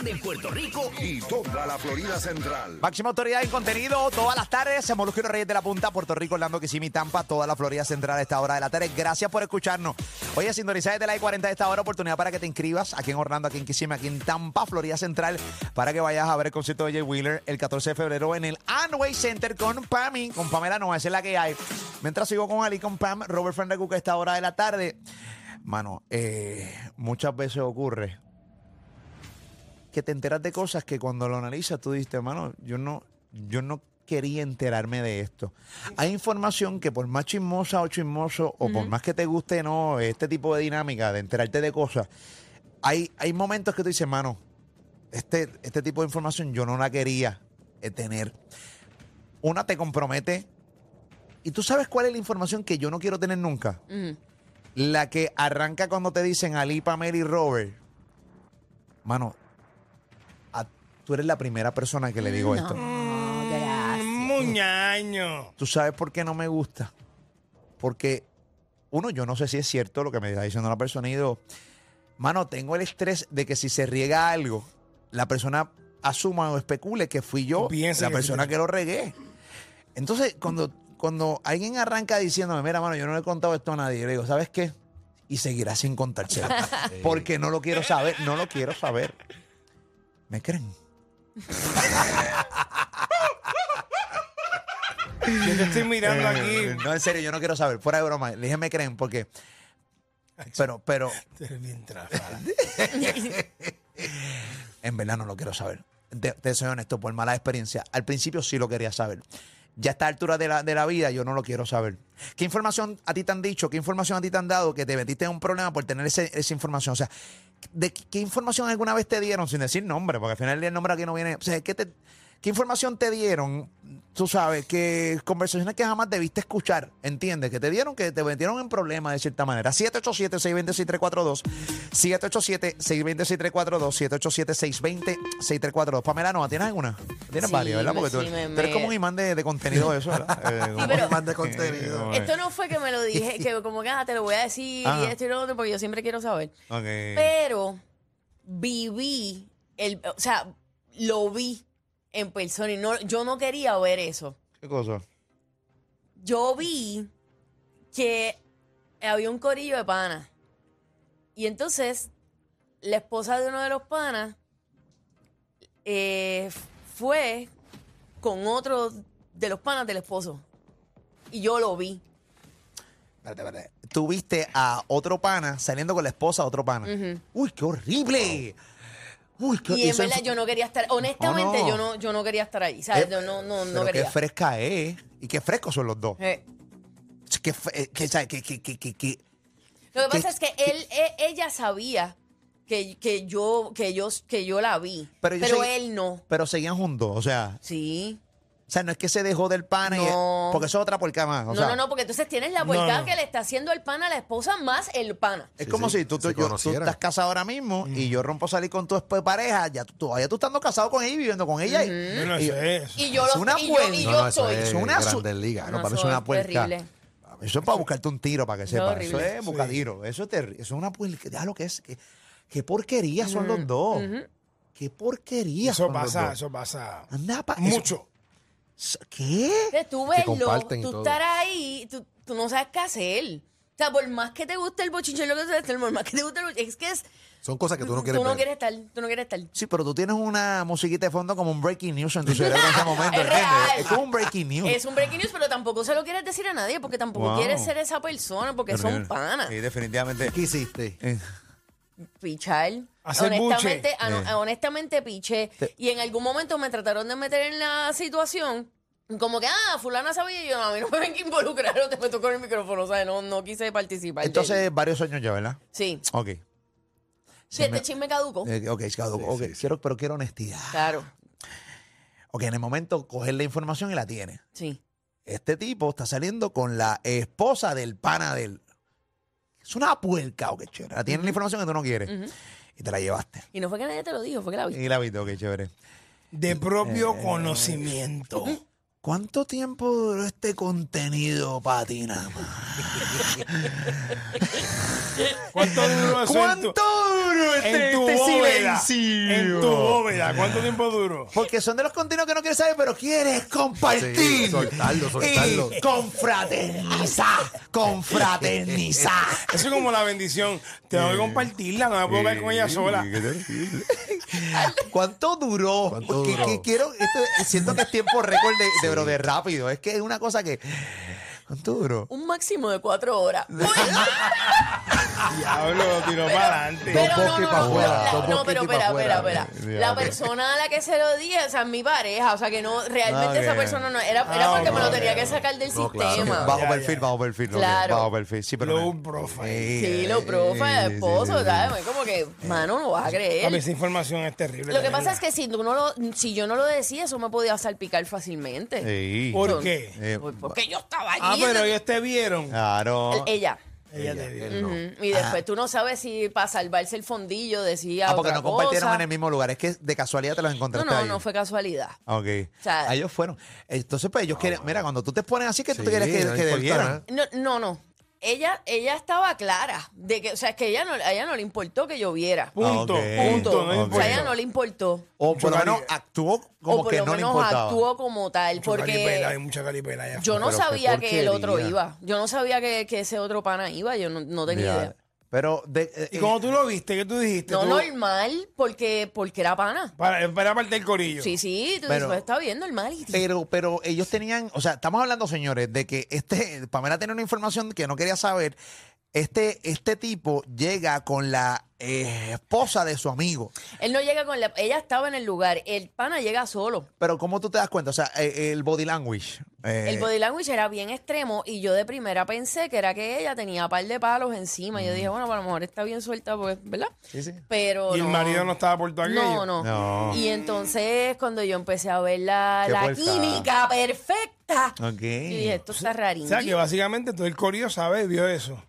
grande en Puerto Rico y toda la Florida Central. Máxima autoridad en contenido todas las tardes. Se Molusco y los Reyes de la Punta, Puerto Rico, Orlando, Kissimmee, Tampa, toda la Florida Central a esta hora de la tarde. Gracias por escucharnos. Oye, sintonizar desde la I-40 de esta hora, oportunidad para que te inscribas aquí en Orlando, aquí en Kissimmee, aquí en Tampa, Florida Central, para que vayas a ver el concierto de Jay Wheeler el 14 de febrero en el Anway Center con Pammy, con Pamela Noa, esa es la que hay. Mientras sigo con Ali, con Pam, Robert Fernández a esta hora de la tarde. Mano, eh, muchas veces ocurre que te enteras de cosas que cuando lo analizas tú dices, mano, yo no, yo no quería enterarme de esto. Hay información que por más chismosa o chismoso, o por más que te guste no este tipo de dinámica de enterarte de cosas, hay, hay momentos que tú dices, mano, este, este tipo de información yo no la quería eh, tener. Una te compromete. Y tú sabes cuál es la información que yo no quiero tener nunca. La que arranca cuando te dicen Ali, Pamela y Robert. Mano, tú eres la primera persona que le digo esto. Muñaño. ¿Tú sabes por qué no me gusta? Porque, uno, yo no sé si es cierto lo que me está diciendo la persona. Y dos, mano, tengo el estrés de que si se riega algo, la persona asuma o especule que fui yo Piensa la que persona que lo regué. Entonces, cuando, cuando alguien arranca diciéndome, mira, mano, yo no le he contado esto a nadie, yo le digo, ¿sabes qué? Y seguirá sin contárselo. porque no lo quiero saber, no lo quiero saber. ¿Me creen? Yo te estoy mirando Eh, aquí. No, en serio, yo no quiero saber. Fuera de broma. Dije, me creen, porque. Pero, pero, Tú eres bien tráfala. en verdad no lo quiero saber. Te, te soy honesto, por mala experiencia. Al principio sí lo quería saber. Ya a esta altura de la, de la vida yo no lo quiero saber. ¿Qué información a ti te han dicho? ¿Qué información a ti te han dado que te metiste en un problema por tener ese- esa información? O sea, ¿de qué, información alguna vez te dieron sin decir nombre? Porque al final el nombre aquí no viene. O sea, ¿qué, te- qué información te dieron? Tú sabes, que conversaciones que jamás debiste escuchar, ¿entiendes? Que te dieron, que te metieron en problemas de cierta manera. 787-620-6342. 787-620-6342. 787-620-6342. Pamela, ¿no? ¿Tienes alguna? Tienes Sí, varias, ¿verdad? Porque tú, sí, me- tú eres me- como un imán de, de contenido eso, ¿verdad? Eh, pero- un imán de contenido. Esto no fue que me lo dije, que como que ah, te lo voy a decir Ajá. y esto y lo otro, porque yo siempre quiero saber. Ok. Pero viví, el, o sea, lo vi en persona y no, yo no quería ver eso. ¿Qué cosa? Yo vi que había un corillo de panas. Y entonces, la esposa de uno de los panas eh, fue con otro de los panas del esposo. Y yo lo vi. Espérate, espérate. Tú viste a otro pana saliendo con la esposa de otro pana. ¡Uy, qué horrible! ¡Uy, qué Y en verdad yo no quería estar, honestamente No, no. yo no yo no quería estar ahí, ¿sabes? Eh, Yo no no no Pero qué quería. fresca es. Y qué frescos son los dos. Eh, que, ¿sabes? que, que, que, que- que- Lo que ¿Qué- pasa es que él e- ella sabía que, que yo que yo que yo la vi, Pero pero, yo sé- él no. Pero seguían juntos. O sea, Sí. O sea, no es que se dejó del pana. y- No. porque eso es otra puerca más. O no, sea, no, no, porque entonces tienes la vuelta no. que le está haciendo el pana a la esposa más el pana. Es Sí, como sí, si tú, tú- se yo- tú conocieran. estás casado ahora mismo y yo rompo a salir con tu pareja, ya tú, todavía tú estando casado con ella y viviendo con ella. y- Bueno, y- eso es. Y yo Es lo una y yo, vuelta. y No, yo no, eso soy. es una su- Grandes Ligas. No, No, para eso eso es una es puerca. terrible. Eso es para buscarte un tiro, para que sepas. Eso horrible. es buscadiro. Eso es terrible. Eso es una puerca. Ya lo que es. que- qué porquería son los dos. Qué porquería Eso son los pasa, dos. eso pasa. Anda pa- eso- Mucho. ¿Qué? Tú y tú estar ahí, tú, tú no sabes qué hacer. O sea, por más que te guste el bochinche, lo que sea, por más que te guste el bochinche, es que es, Son cosas que tú no quieres tú no ver. quieres estar, tú no quieres estar. Sí, pero tú tienes una musiquita de fondo como un breaking news en tu cerebro en ese momento. Es real. Es como un breaking news. Es un breaking news, pero tampoco se lo quieres decir a nadie porque tampoco Wow. quieres ser esa persona porque son panas. Sí, definitivamente. ¿Qué hiciste? Eh, Pichar. Hacer honestamente, buche. ano- Eh. honestamente piché. Y en algún momento me trataron de meter en la situación. Como que, ah, fulana sabía y yo, no, a mí no me ven que involucrar, no te meto con el micrófono, o sea, no, no quise participar. Entonces, varios años ya, ¿verdad? sí. Ok. Sí, este chisme caduco. Eh, ok, caduco. ok. Quiero, pero quiero honestidad. Claro, Ok, en el momento coger la información y la tiene. sí. Este tipo está saliendo con la esposa del pana del. Es una puerca, ok, chévere. La tiene la información que tú no quieres. Y te la llevaste. Y no fue que nadie te lo dijo, fue que la vi. Y la viste, ok, chévere. De propio conocimiento. ¿Cuánto tiempo duró este contenido para ti nada más? ¿Cuánto duró eso en ¿Cuánto tu, duro este, en tu este bóveda? silencio? En tu bóveda. ¿Cuánto tiempo duró? Porque son de los continuos que no quieres saber, pero quieres compartir. Sí, soltarlo, soltarlo. Y confraternizar. Confraternizar. Eso es como la bendición. Tengo que compartirla, no me puedo quedar con ella sola. ¿Cuánto duró? Quiero, esto- siento que es tiempo récord de, de, bro, de rápido. Es que es una cosa que. ¿Cuánto duró? Un máximo de cuatro horas. Diablo, lo tiró para adelante. Dos Pero no, no, afuera, pero espera, espera, espera. La persona a la que se lo di, o sea, mi pareja, o sea, que no, realmente Ok. esa persona no, era, era Ah, porque me lo tenía que sacar del No, claro. sistema. Bajo perfil, bajo perfil. Claro. Bajo perfil. Sí, pero. Low profile. Sí, lo profe, sí, esposo, sí, ¿sabes? Es como que, mano, no vas a creer. esa información es terrible. Lo que pasa es que si, tú no lo, si yo no lo decía, eso me podía salpicar fácilmente. Sí. ¿Por qué? Eh, Pues Porque yo estaba allí. Ah, pero ellos te vieron. Claro. Ella. Ella te vio. Él no. Ujú. Y después tú no sabes si para salvarse el fondillo decía Ah, porque otra no compartieron cosa. en el mismo lugar. Es que de casualidad te los No, encontraste no, ahí. no fue casualidad. Ok. sea- Ah, ellos fueron. Entonces, pues ellos quieren. Mira, cuando tú te pones así, que tú te quieres que, no que importa debieran. nada. No, no, no. Ella, ella estaba clara de que, o sea, es que ella no, a ella no le importó que yo viera. Punto. Ok. Punto. No. O importa. sea, a ella no le importó. O por lo menos actuó como o por que lo no le menos importaba. actuó como tal. Mucho calipela, hay Porque mucha calipela allá yo no Pero qué sabía que el otro porquería. iba. Yo no sabía que, que ese otro pana iba. Yo no, no tenía Ya. idea. Pero, de, eh, ¿Y cómo tú lo viste? ¿Qué tú dijiste? No, Tú- normal, porque, porque era pana. Para, para parte del corillo. Sí, sí, tú Pero- dices, pues, está bien, normal. pero, pero ellos tenían, o sea, estamos hablando, señores, de que este, Pamela tenía una información que no quería saber. Este, este tipo llega con la eh, esposa de su amigo. Él no llega con la... Ella estaba en el lugar. El pana llega solo. Pero ¿cómo tú te das cuenta? O sea, eh, el body language. Eh, El body language era bien extremo y yo de primera pensé que era que ella tenía par de palos encima. Yo dije, bueno, pues, a lo mejor está bien suelta, pues, ¿verdad? Sí, sí. Pero Y el no. marido no estaba por todo aquello. No, no, No. Y entonces cuando yo empecé a ver la, química perfecta, Ok. yo dije, esto está O rarísimo. sea, que básicamente todo el corillo sabe, vio eso.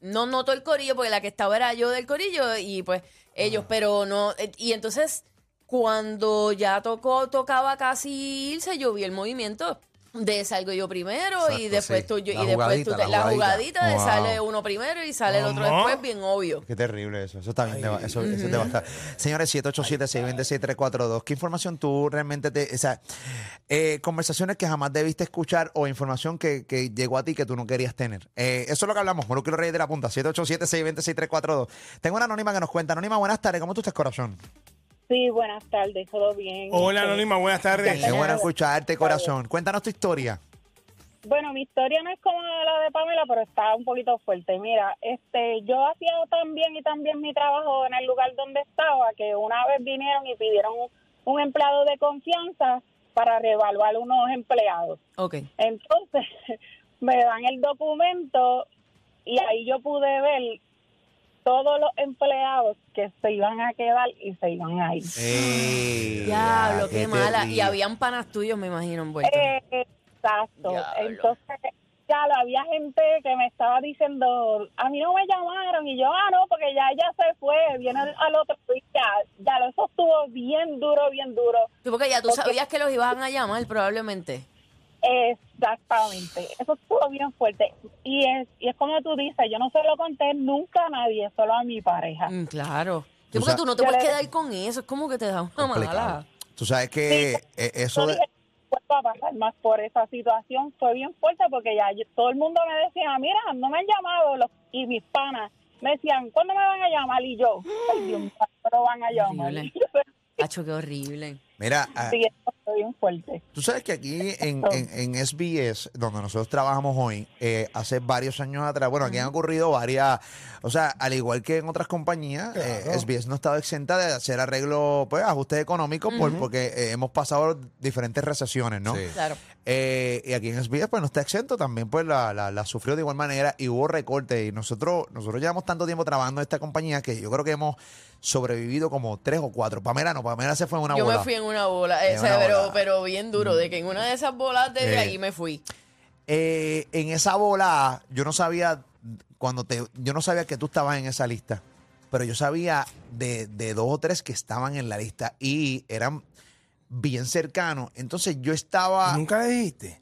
No noto el corillo porque la que estaba era yo del corillo y pues ellos, pero no. eh, Y entonces cuando ya tocó, tocaba casi irse, yo vi el movimiento de salgo yo primero y después sí. tú, yo- La y después tú te- la la jugadita. jugadita de Wow. sale uno primero y sale el otro después, bien obvio. Qué terrible eso. Eso está bien. te va- Eso, eso te va a estar. Señores, 787-626-342. ¿Qué información tú realmente te. O sea, eh, conversaciones que jamás debiste escuchar o información que, que llegó a ti que tú no querías tener? Eh, eso es lo que hablamos. Los Reyes de la Punta. 787-626-342. Tengo una anónima que nos cuenta. Anónima, buenas tardes. ¿Cómo tú estás, corazón? Sí, buenas tardes, todo bien. Hola, Este, Anónima, buenas tardes. Qué bueno escucharte, corazón. Cuéntanos tu historia. Bueno, mi historia no es como la de Pamela, pero está un poquito fuerte. Mira, este, yo hacía tan bien y tan bien mi trabajo en el lugar donde estaba que una vez vinieron y pidieron un, un empleado de confianza para reevaluar unos empleados. Ok. Entonces, me dan el documento y ahí yo pude ver todos los empleados que se iban a quedar y se iban a ir. Eh, Diablo, qué, mala. Y habían panas tuyos, me imagino, envueltos. Eh, exacto. Diablo. Entonces, ya lo había gente que me estaba diciendo, a mí no me llamaron y yo, ah, no, porque ya ella se fue, viene al otro día. Ya, lo- eso estuvo bien duro, bien duro. Sí, porque ya tú porque- sabías que los iban a llamar probablemente. Exactamente, eso estuvo bien fuerte. Y es, y es como tú dices, yo no se lo conté nunca a nadie, solo a mi pareja. Mm, claro. Sí, Tú porque tú no te Yo puedes le- quedar con eso. Es como que te da una Complicado. mala. Tú sabes que eh, eso Yo de... dije, "No vuelvo a pasar más por esa situación. Fue bien fuerte porque ya yo- todo el mundo me decía, mira, no me han llamado los, y mis panas me decían, ¿cuándo me van a llamar? Y yo, ay Dios mío, no van a llamar. Horrible. Hacho, qué horrible. Mira, ah, Sí, eso bien fuerte. Tú sabes que aquí en, en, en SBS, donde nosotros trabajamos hoy, eh, hace varios años atrás, bueno, aquí han ocurrido varias, o sea, al igual que en otras compañías, eh. SBS no ha estado exenta de hacer arreglos, pues, ajustes económicos, por- porque eh, hemos pasado diferentes recesiones, ¿no? Sí. Claro. Eh, y aquí en SBS, pues, no está exento, también, pues, la, la, la sufrió de igual manera y hubo recortes. Y nosotros, nosotros llevamos tanto tiempo trabajando en esta compañía que yo creo que hemos sobrevivido como tres o cuatro. Pamela no, Pamela se fue en una Yo bola. me fui en una bola, eh, En o sea, una bola. Pero bien duro, de que en una de esas bolas de Eh. ahí me fui. Eh, en esa bola, yo no sabía cuando te, yo no sabía que tú estabas en esa lista, pero yo sabía de, de dos o tres que estaban en la lista y eran bien cercanos. Entonces yo estaba, ¿Nunca le dijiste?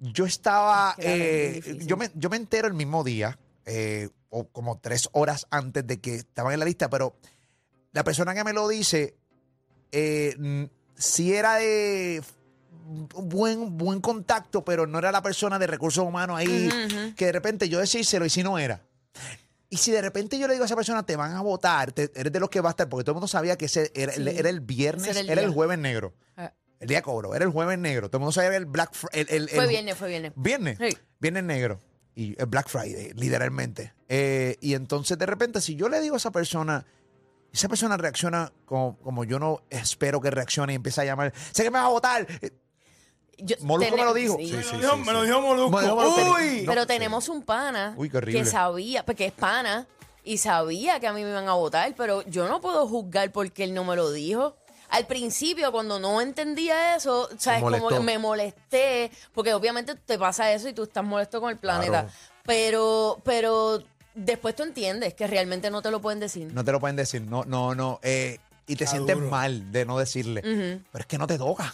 yo estaba, Claro, eh, yo, me, yo me entero el mismo día, eh, o como tres horas antes de que estaban en la lista, pero la persona que me lo dice, sí era de buen, buen contacto, pero no era la persona de recursos humanos ahí, que de repente yo decírselo y si no era. Y si de repente yo le digo a esa persona, te van a votar, te- eres de los que va a estar, porque todo el mundo sabía que ese era, Sí. era el viernes, Ese era era el el, día. jueves negro. Ah. El día de cobro, era el jueves negro. Todo el mundo sabía que el Black Fr- el, el- Fue el- viernes, fue viernes. Viernes. Sí. Viernes negro. Y el Black Friday, literalmente. Eh, y entonces, de repente, si yo le digo a esa persona, esa persona reacciona como, como yo no espero que reaccione y empieza a llamar, sé que me vas a votar. Yo- Molusco me lo dijo. sí. Me lo dijo- me lo dijo Molusco. Me lo dijo Molusco. Uy. Pero sí. tenemos un pana Uy, qué horrible. que sabía, porque es pana, y sabía que a mí me iban a votar, pero yo no puedo juzgar porque él no me lo dijo. Al principio, cuando no entendía eso, ¿sabes? Como molestó. que me molesté, porque obviamente te pasa eso y tú estás molesto con el planeta. Claro. Pero, pero después tú entiendes que realmente no te lo pueden decir. No te lo pueden decir, no, no, no. eh, y te Está sientes duro. mal de no decirle. Pero es que no te toca.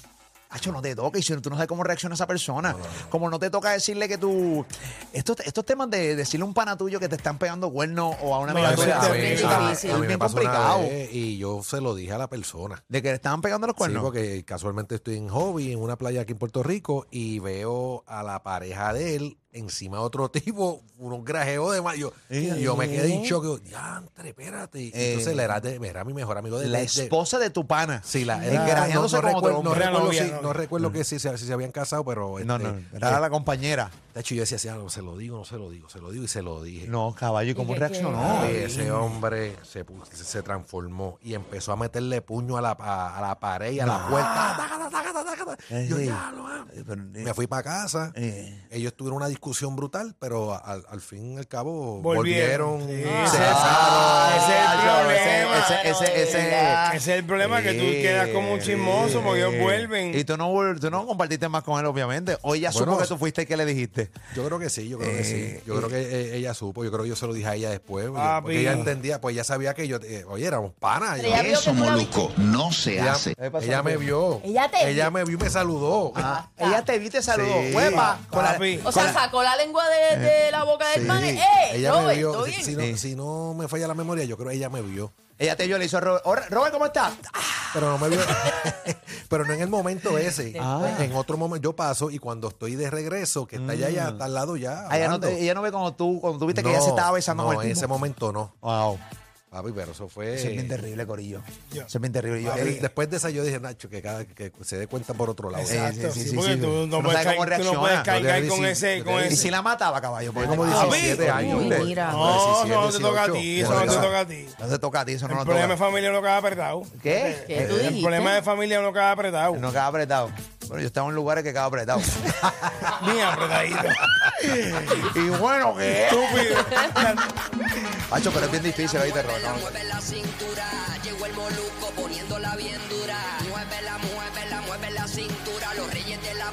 Hacho, no te toca y si tú no sabes cómo reacciona esa persona. Como no te toca decirle que tú. Estos, estos temas de decirle a un pana tuyo que te están pegando cuernos o a una No, amiga eso tuya, es eso terrible. está- Sí, es sí. a mí me bien pasó una complicado. vez y yo se lo dije a la persona. De que le estaban pegando los Sí, cuernos. porque casualmente estoy en hobby en una playa aquí en Puerto Rico y veo a la pareja de él encima de otro tipo, unos grajeos de mal. Yo, y yo me quedé en shock. Yo, diantre, espérate. Y Eh, entonces era, de- era mi mejor amigo de la de- esposa de tu pana. Sí, la, Era- recuerdo, no recuerdo, novia, si, no recuerdo que si, se- si se habían casado, pero... No, este, no, era eh, la compañera. De hecho, yo decía, algo, se lo digo, no se lo digo, se lo digo y se lo dije. No, caballo, ¿y cómo reaccionó? Ese hombre se, pu- se, se transformó y empezó a meterle puño a la, a, a la pared y a la puerta. Eh, Yo sí. ya lo. Eh, eh, Me fui para casa. eh, Ellos tuvieron una discusión brutal, pero al, al fin y al cabo Volvieron. volvieron. Sí, se ese es- besaron. ese es el problema. Ese, Ah. Es el problema, que tú quedas como un chismoso porque ellos vuelven. Y tú no, tú no compartiste más con él, obviamente. O ella Bueno, supo que tú fuiste y que le dijiste. Yo creo que sí, yo creo que Eh, sí. Yo creo que eh, ella supo, yo creo que yo se lo dije a ella después. porque- Papi. Porque ella entendía, pues ella sabía que yo, eh, oye, éramos panas. Vio Eso, Moluco, no se ella, hace. ¿Qué pasó, ella me vio. Ella te Ella vio. me vio y me saludó. Ah, ella te saludó. Huepa, con la- Papi. O sea, la- sacó la lengua de, de la boca del Sí. ¡Eh! ella me Robert, vio. ¿todo Si, bien? si no, Sí. si no me falla la memoria, yo creo que ella me vio. ella te vio, le hizo Robert. "Oh, Robert, ¿cómo estás? Pero no me vio. pero no en el momento ese. Ah. En otro momento yo paso y cuando estoy de regreso, que está allá, ya está al lado ya. Ah, ella, no te- ella no ve cuando tú, cuando tú viste que ella se estaba besando no, con el en tipo. ese momento no. Wow. Papi, pero eso fue. Eso es bien terrible, Corillo. Yo. Eso es bien terrible. Yo- Eh, eh, Después de esa yo dije, Nacho, que cada que se dé cuenta por otro lado. Exacto, sí, sí, sí, porque sí, tú, sí. no puedes cómo tú no puedes cargar con ese, con y si la mataba, caballo. Porque como no, 17 años. Uy, ¿viste? mira. No, no te 17, toca a 18. ti, eso no te toca a ti. no te toca a ti, eso no El nos problema de toca. familia no queda apretado. ¿Qué? ¿Qué tú dijiste? El problema de familia no queda apretado. No queda apretado. Bueno, yo estaba en lugares que quedaba apretado. Bien apretadito. y bueno, ¿qué? Estúpido. Pacho, pero es bien difícil, ¿oíste, Ron? No, mueve la cintura, llegó el moluco poniéndola bien dura. Muévela, muévela, mueve la cintura, los reyes de la